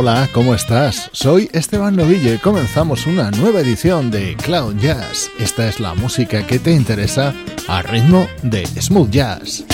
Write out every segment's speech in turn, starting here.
Hola, ¿cómo estás? Soy Esteban Novillo y comenzamos una nueva edición de Cloud Jazz. Esta es la música que te interesa a ritmo de smooth jazz.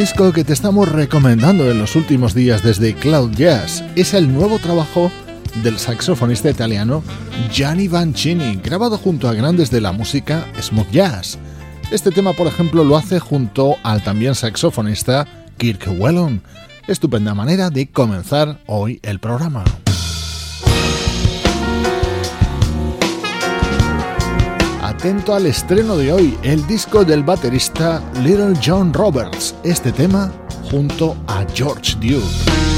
Disco que te estamos recomendando en los últimos días desde Cloud Jazz es el nuevo trabajo del saxofonista italiano Gianni Vancini, grabado junto a grandes de la música smooth jazz. Este tema, por ejemplo, lo hace junto al también saxofonista Kirk Whelan. Estupenda manera de comenzar hoy el programa. Atento al estreno de hoy, el disco del baterista Little John Roberts, este tema junto a George Duke.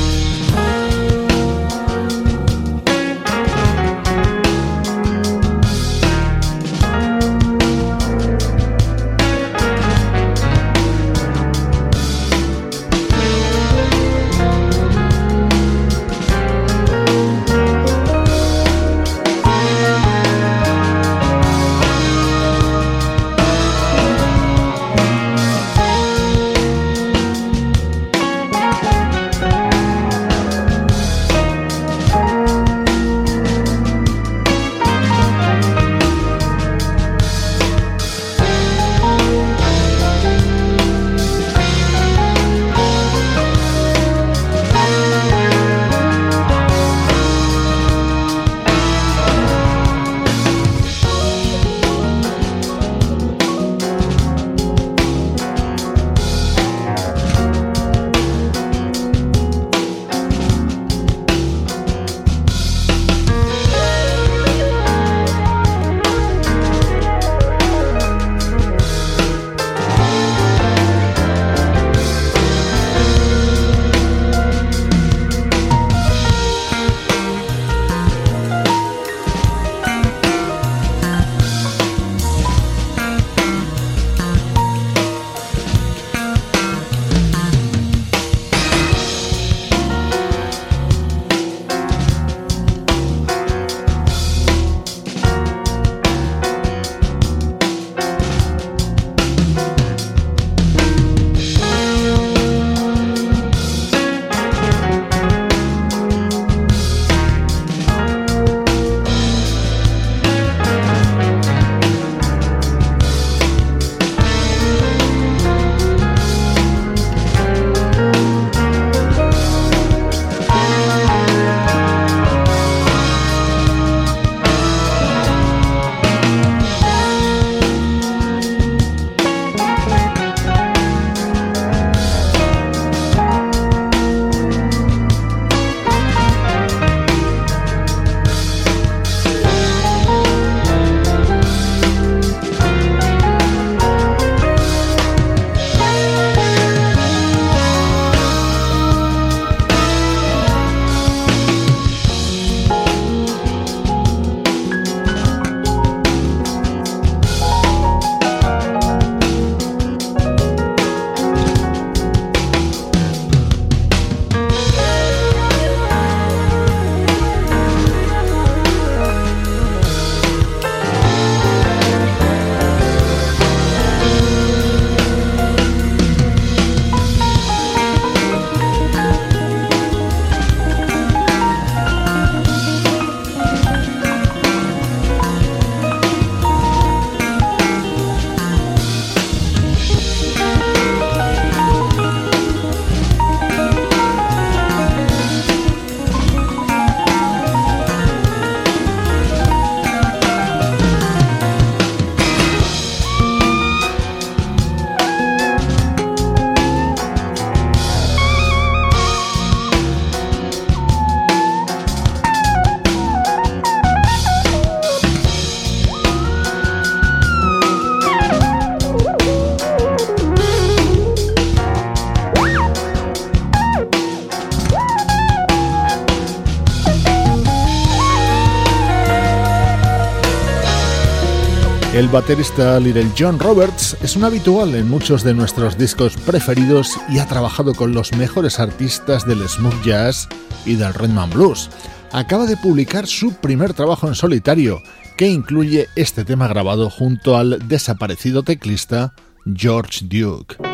Baterista Little John Roberts es un habitual en muchos de nuestros discos preferidos y ha trabajado con los mejores artistas del smooth jazz y del and blues. Acaba de publicar su primer trabajo en solitario, que incluye este tema grabado junto al desaparecido teclista George Duke.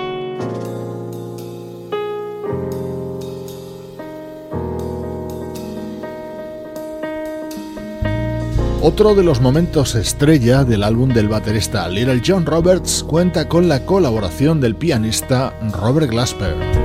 Otro de los momentos estrella del álbum del baterista Little John Roberts cuenta con la colaboración del pianista Robert Glasper.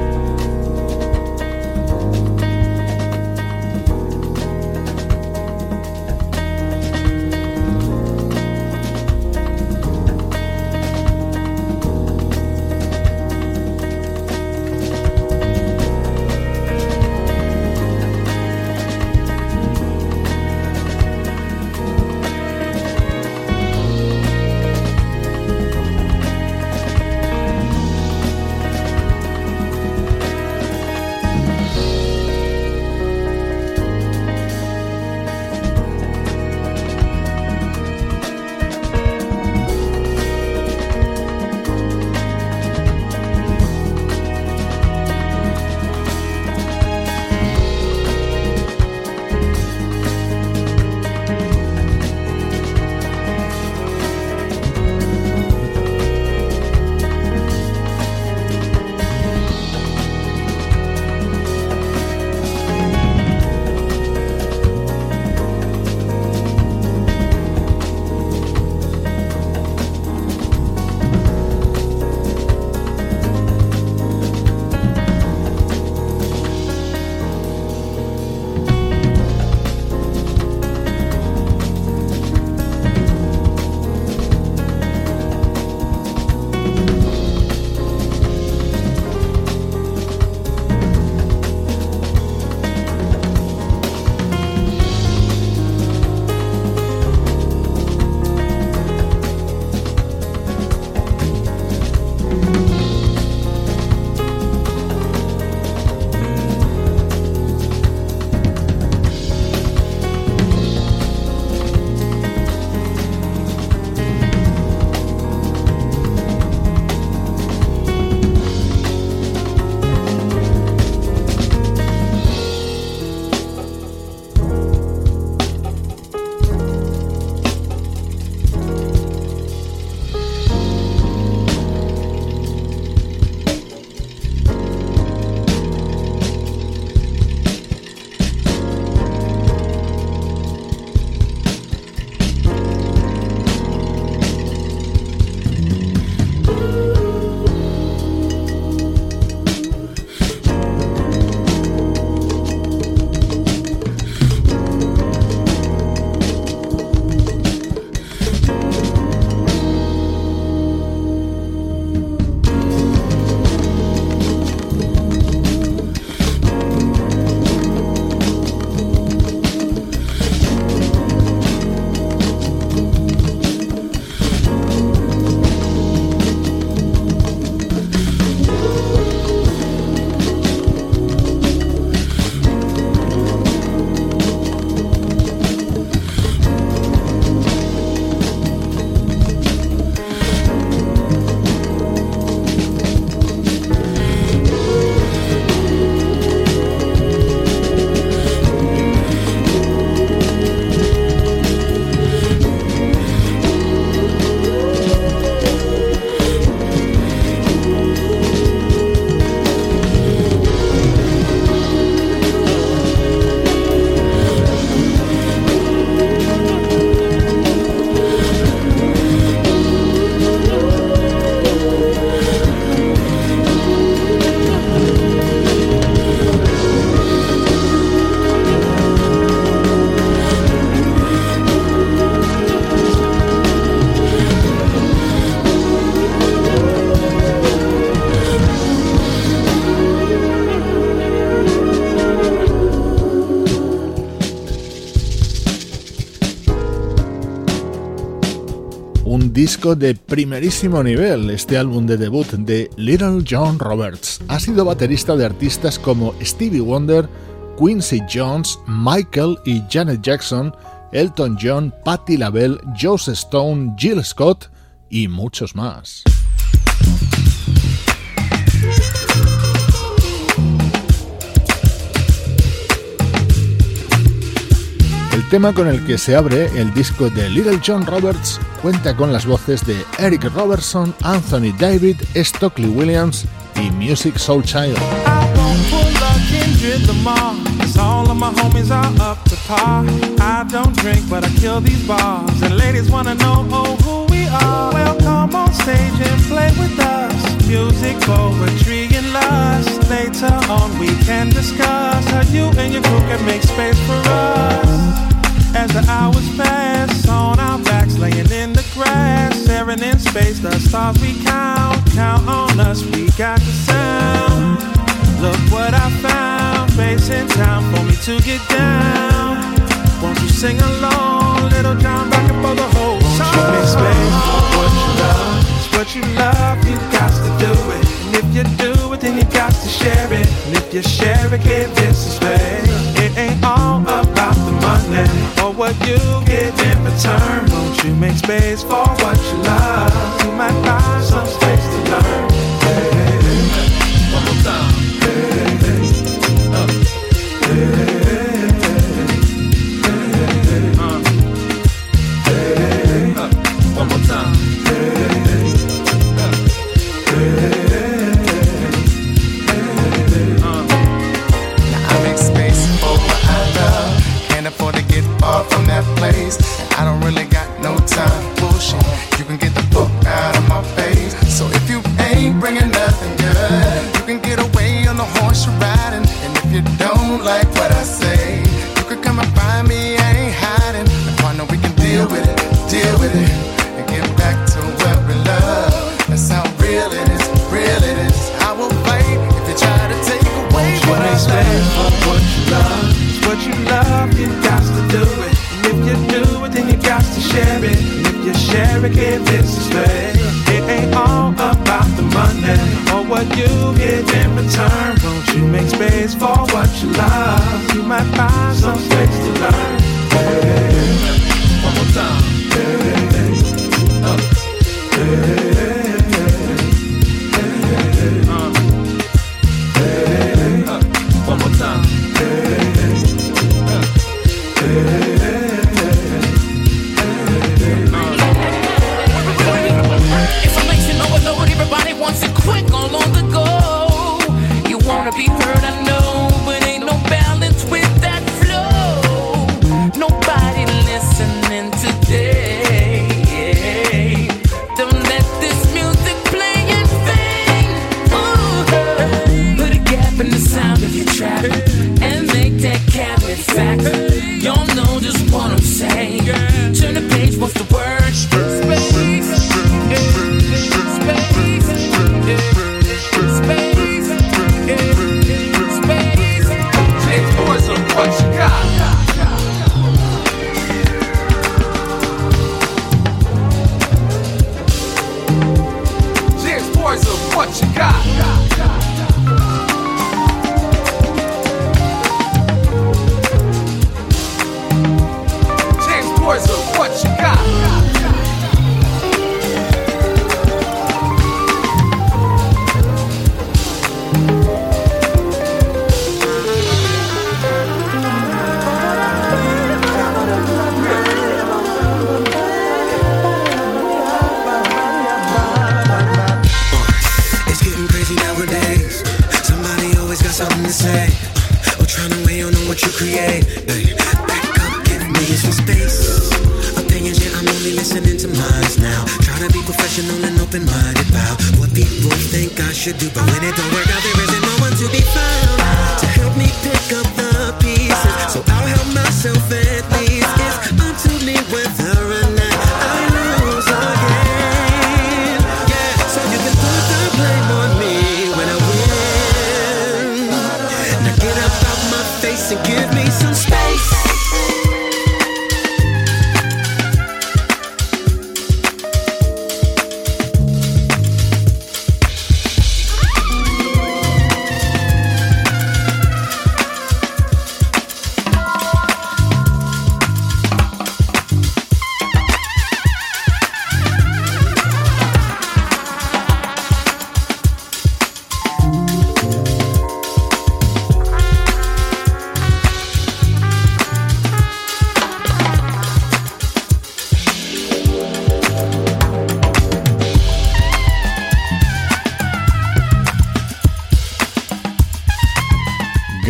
Disco de primerísimo nivel, este álbum de debut de Little John Roberts. Ha sido baterista de artistas como Stevie Wonder, Quincy Jones, Michael y Janet Jackson, Elton John, Patti LaBelle, Joseph Stone, Jill Scott y muchos más. Tema con el que se abre el disco de Little John Roberts cuenta con las voces de Eric Robertson, Anthony David, Stockley Williams y Music Soul Child. Music, poetry, and lust. Later on, we can discuss how you and your crew can make space for us. As the hours pass on our backs, laying in the grass, staring in space, the stars we count. Count on us, we got the sound. Look what I found, bass in town for me to get down. Won't you sing along, little John, back up for the whole song? You make space what you love? It's what you love, you got to do it. And if you do it, then you got to share it. And if you share it, give this a space. It ain't all about money or what you get in return. Won't you make space for what you love? You might find some space to learn.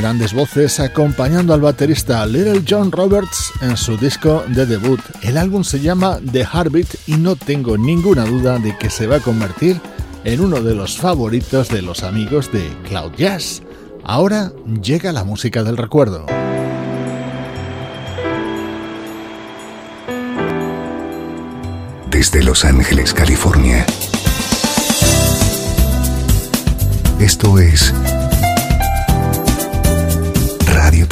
Grandes voces acompañando al baterista Little John Roberts en su disco de debut. El álbum se llama The Heartbeat y no tengo ninguna duda de que se va a convertir en uno de los favoritos de los amigos de Cloud Jazz. Ahora llega la música del recuerdo. Desde Los Ángeles, California. Esto es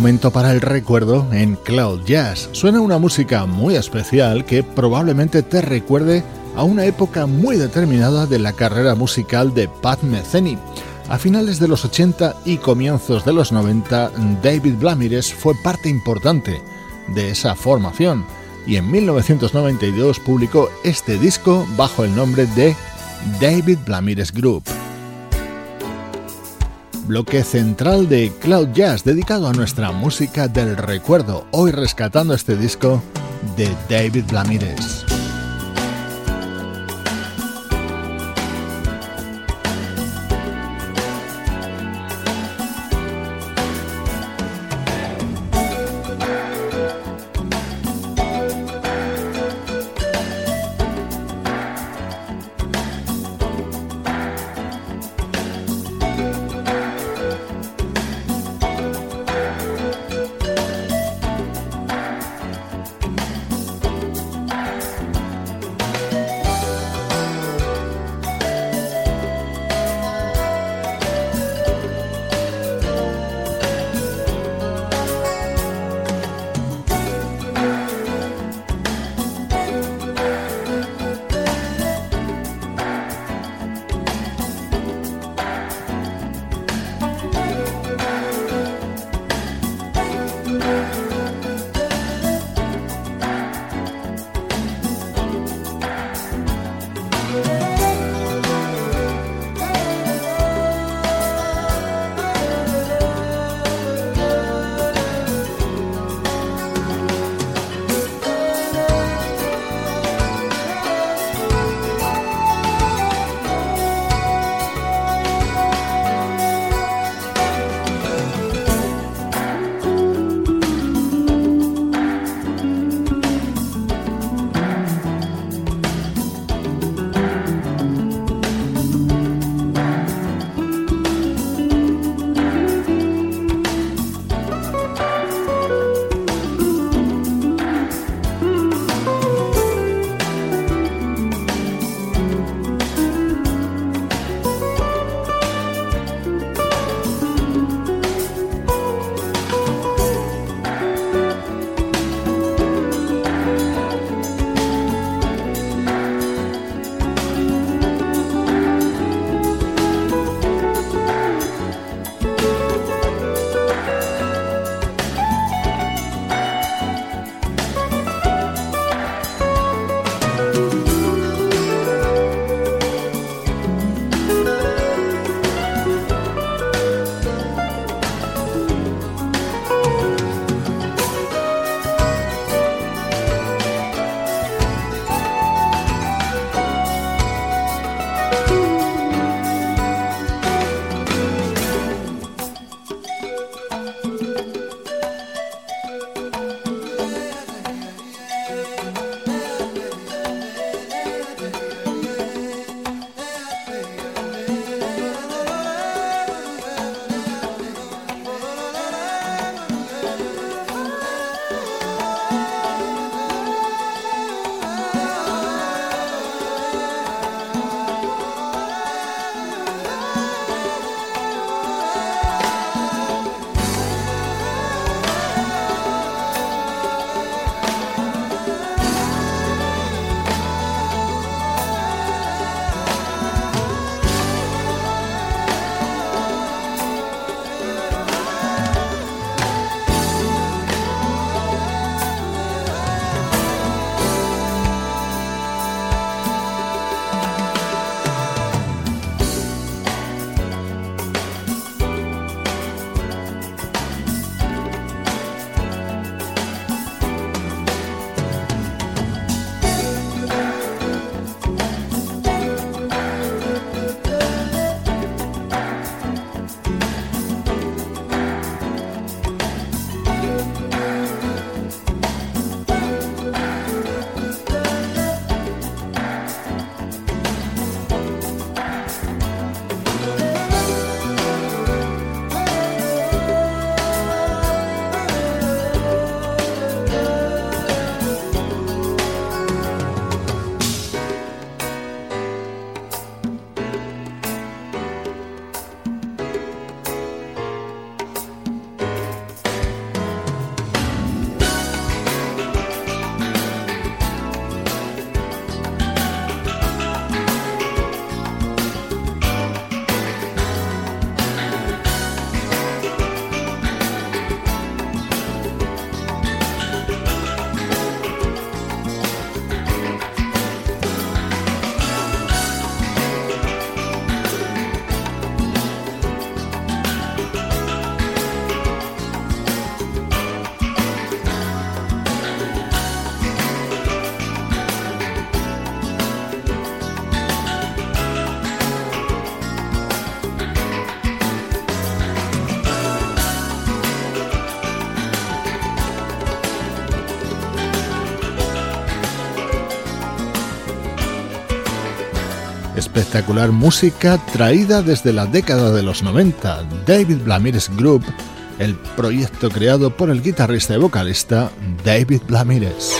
Momento para el recuerdo en Cloud Jazz. Suena una música muy especial que probablemente te recuerde a una época muy determinada de la carrera musical de Pat Metheny. A finales de los 80 y comienzos de los 90, David Blamires fue parte importante de esa formación y en 1992 publicó este disco bajo el nombre de David Blamires Group bloque central de Cloud Jazz dedicado a nuestra música del recuerdo, hoy rescatando este disco de David Blamires. Espectacular música traída desde la década de los 90. David Blamires Group, el proyecto creado por el guitarrista y vocalista David Blamires.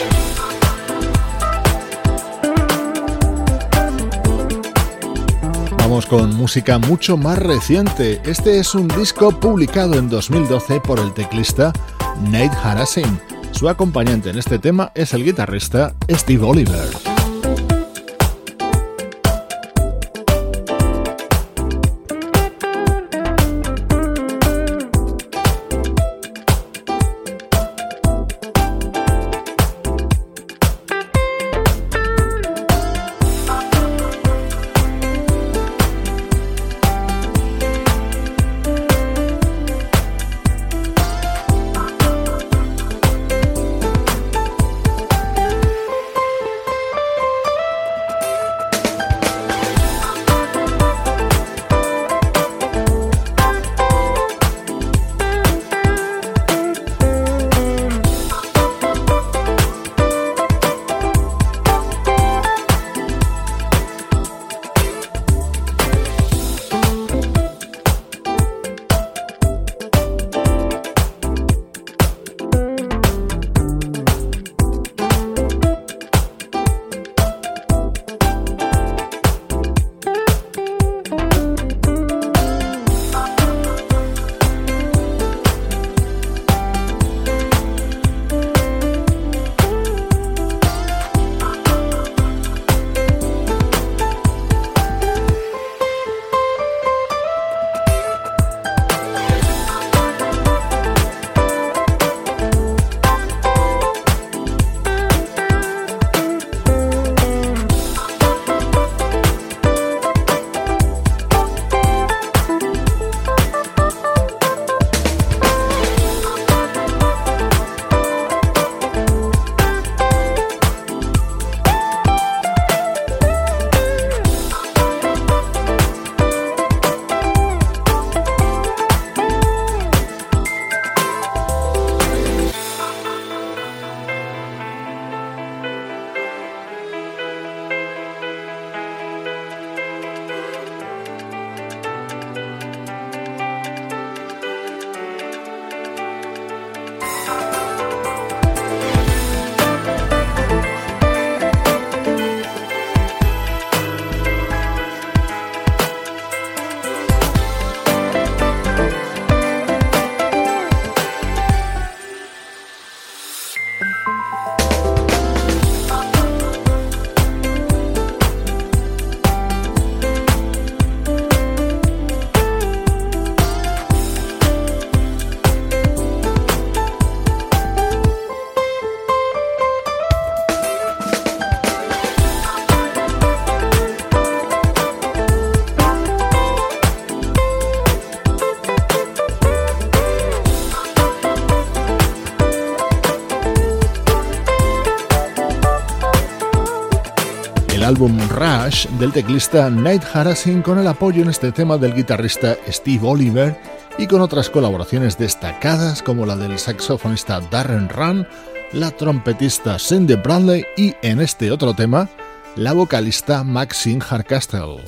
Vamos con música mucho más reciente. Este es un disco publicado en 2012 por el teclista Nate Harasin. Su acompañante en este tema es el guitarrista Steve Oliver. Rush del teclista Nate Harasin con el apoyo en este tema del guitarrista Steve Oliver y con otras colaboraciones destacadas como la del saxofonista Darren Run, la trompetista Cindy Bradley y en este otro tema la vocalista Maxine Hardcastle.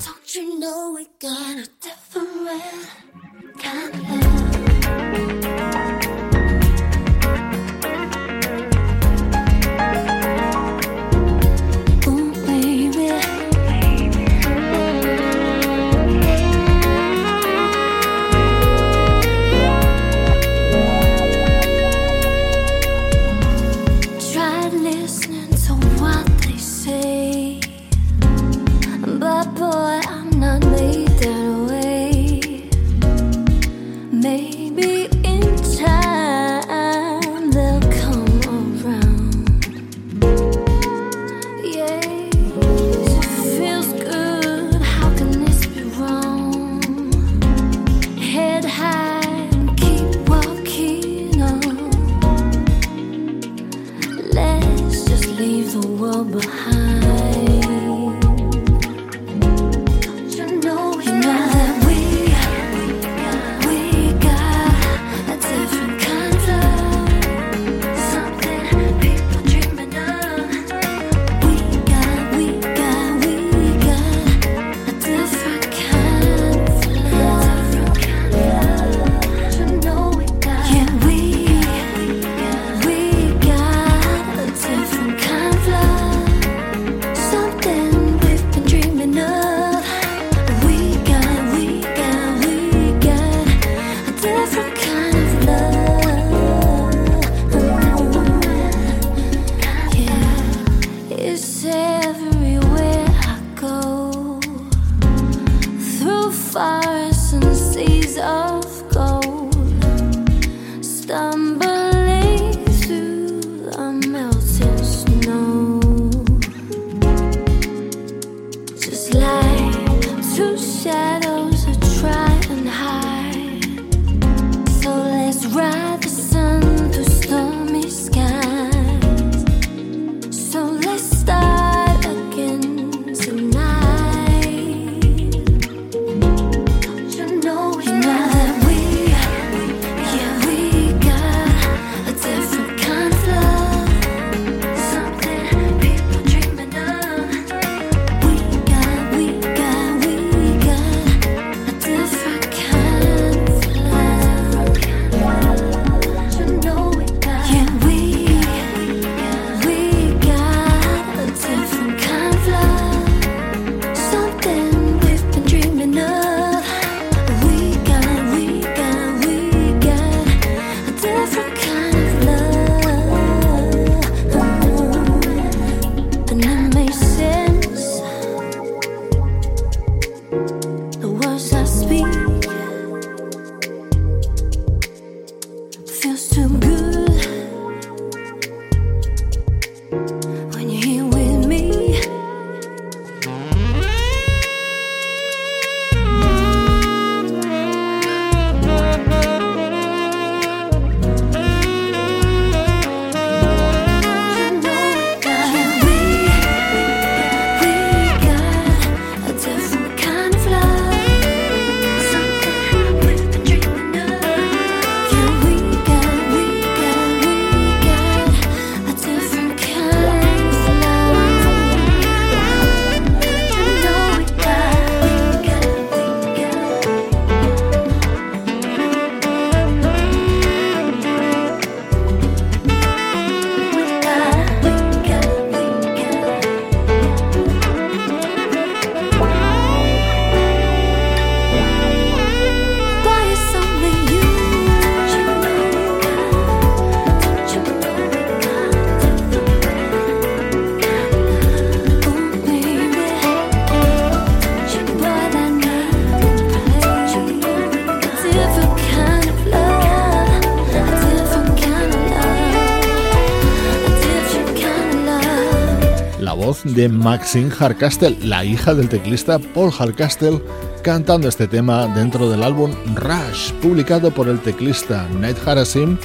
De Maxine Hardcastle, la hija del teclista Paul Hardcastle, cantando este tema dentro del álbum Rush, publicado por el teclista Nate Harasim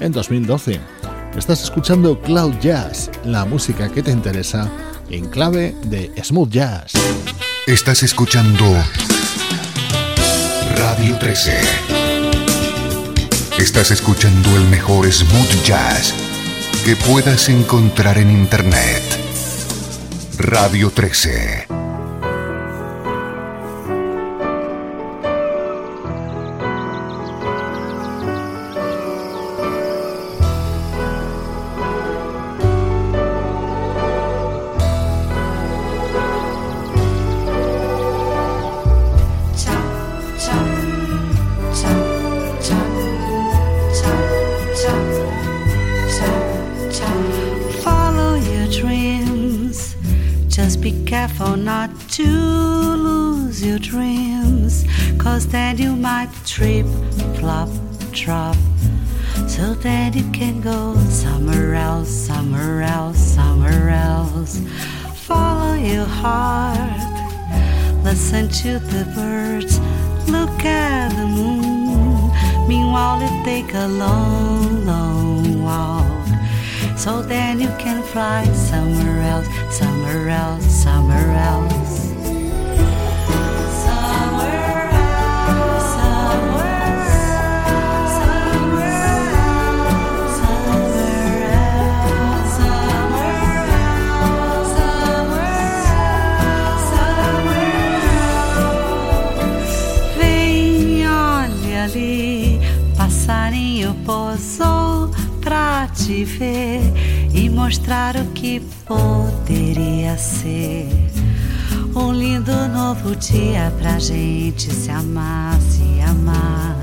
en 2012. Estás escuchando Cloud Jazz, la música que te interesa en clave de smooth jazz. Estás escuchando Radio 13. Estás escuchando el mejor smooth jazz que puedas encontrar en Internet. Radio 13. To the birds, look at the moon. Meanwhile, you take a long, long walk. So then you can fly somewhere else, somewhere else, somewhere else. Mostrar o que poderia ser. Um lindo novo dia pra gente se amar, se amar.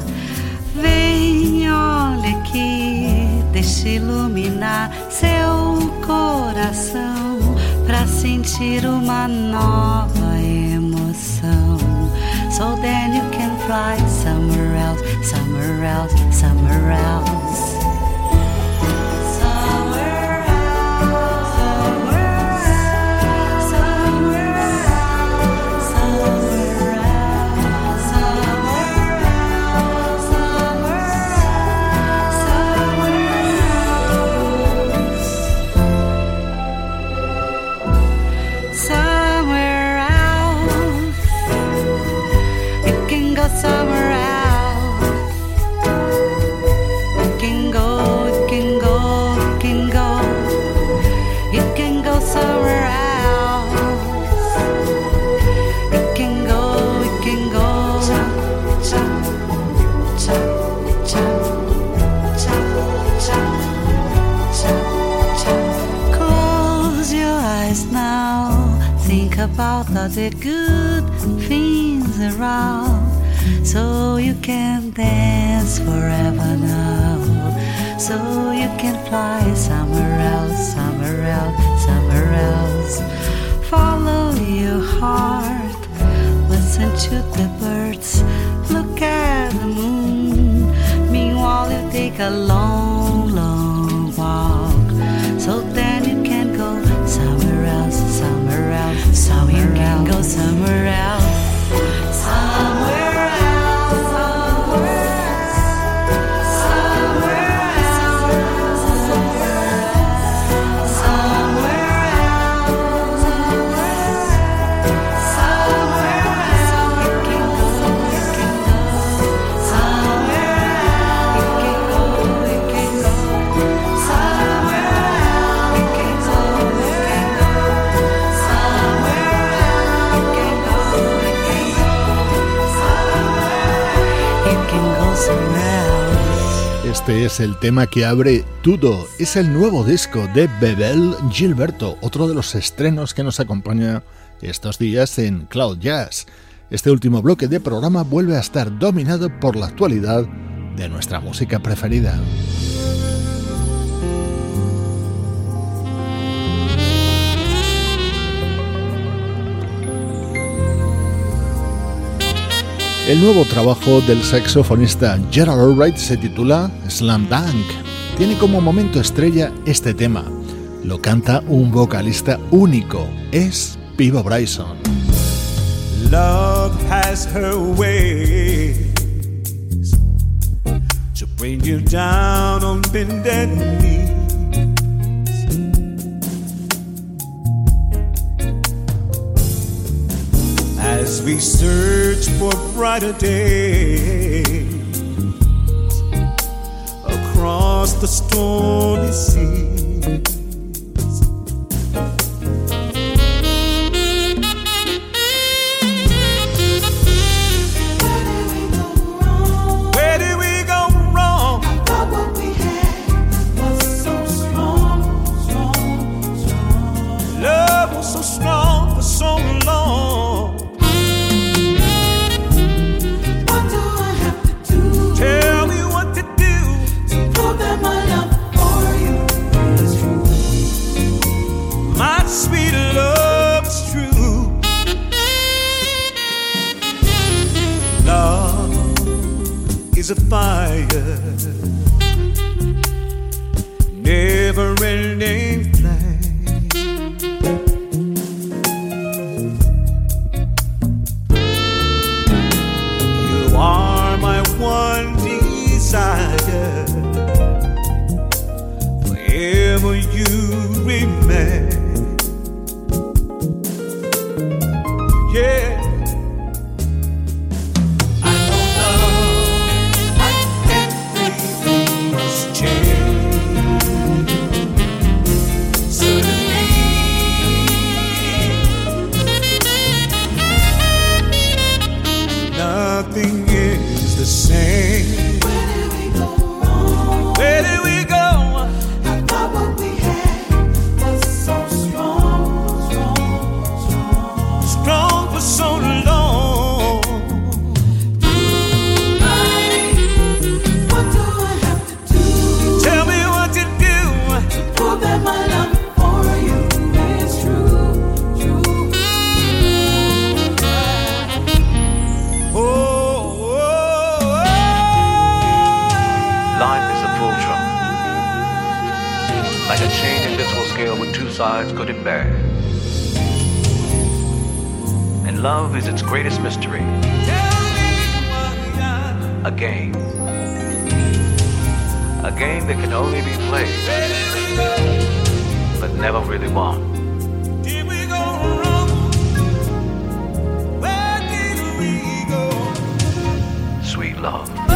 Vem, olha aqui, deixa iluminar seu coração pra sentir uma nova emoção So then you can fly somewhere else, somewhere else, somewhere else. The good things around so you can dance forever now. So you can fly somewhere else somewhere else somewhere else. Follow your heart. Listen to the birds. Look at the moon. Meanwhile you take a long You can go somewhere else. Este es el tema que abre Tudo. Es el nuevo disco de Bebel Gilberto, otro de los estrenos que nos acompaña estos días en Cloud Jazz. Este último bloque de programa vuelve a estar dominado por la actualidad de nuestra música preferida. El nuevo trabajo del saxofonista Gerald Albright se titula Slam Dunk. Tiene como momento estrella este tema. Lo canta un vocalista único, es Pivo Bryson. Love has her. As we search for brighter days across the stormy sea. Is its greatest mystery. A game. A game that can only be played, but never really won. Sweet love.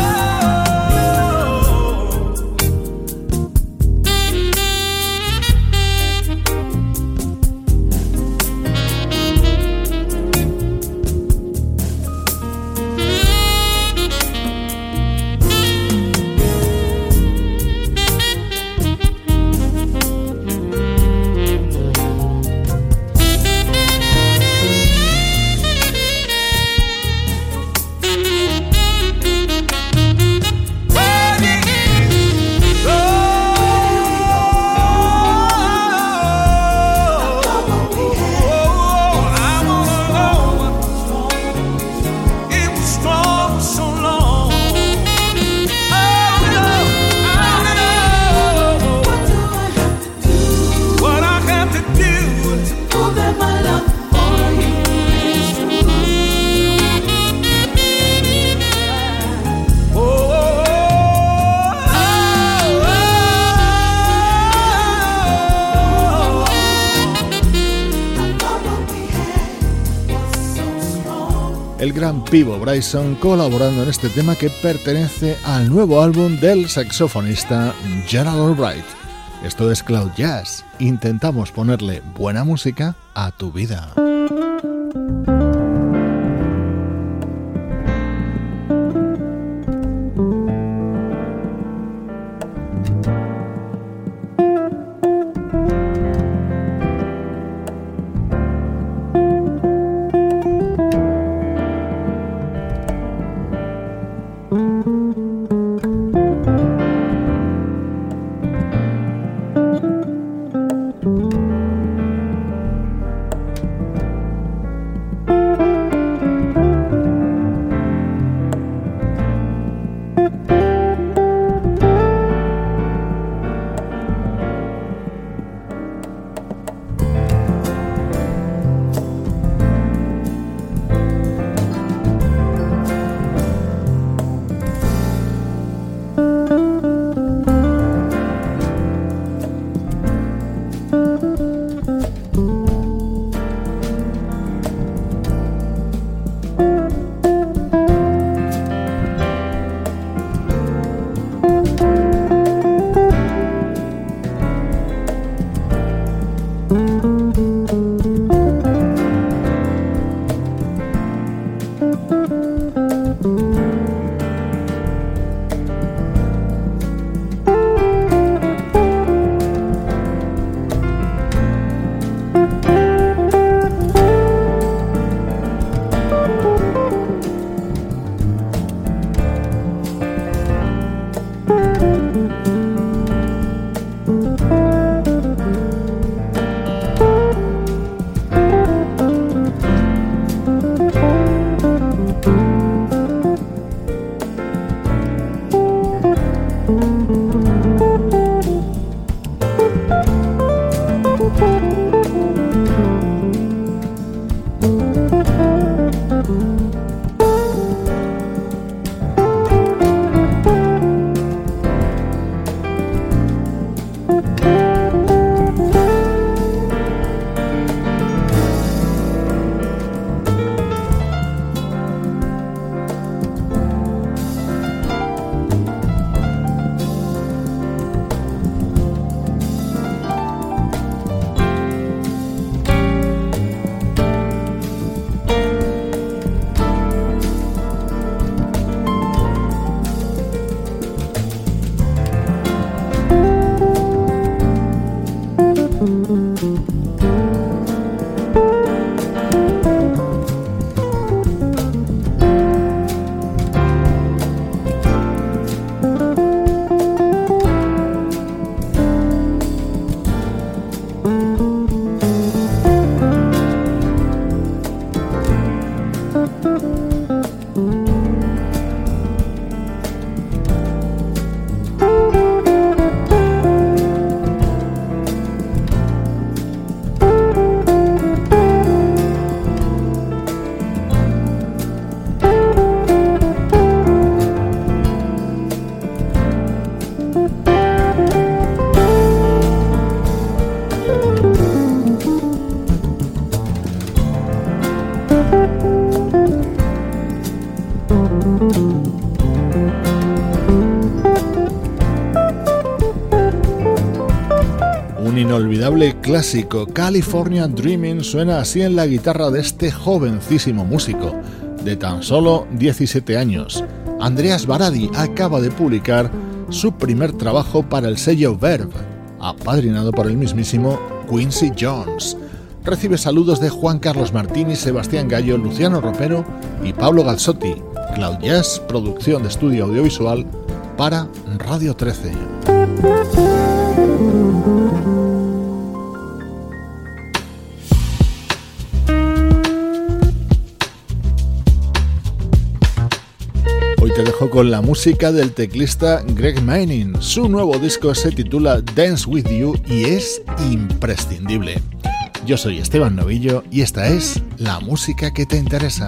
Pivo Bryson colaborando en este tema que pertenece al nuevo álbum del saxofonista Gerald Albright. Esto es Cloud Jazz. Intentamos ponerle buena música a tu vida. Clásico California Dreaming suena así en la guitarra de este jovencísimo músico, de tan solo 17 años. Andreas Baradi acaba de publicar su primer trabajo para el sello Verve, apadrinado por el mismísimo Quincy Jones. Recibe saludos de Juan Carlos Martini, Sebastián Gallo, Luciano Ropero y Pablo Galzotti. Cloud producción de estudio audiovisual para Radio 13. Con la música del teclista Greg Manning. Su nuevo disco se titula Dance With You y es imprescindible. Yo soy Esteban Novillo y esta es la música que te interesa.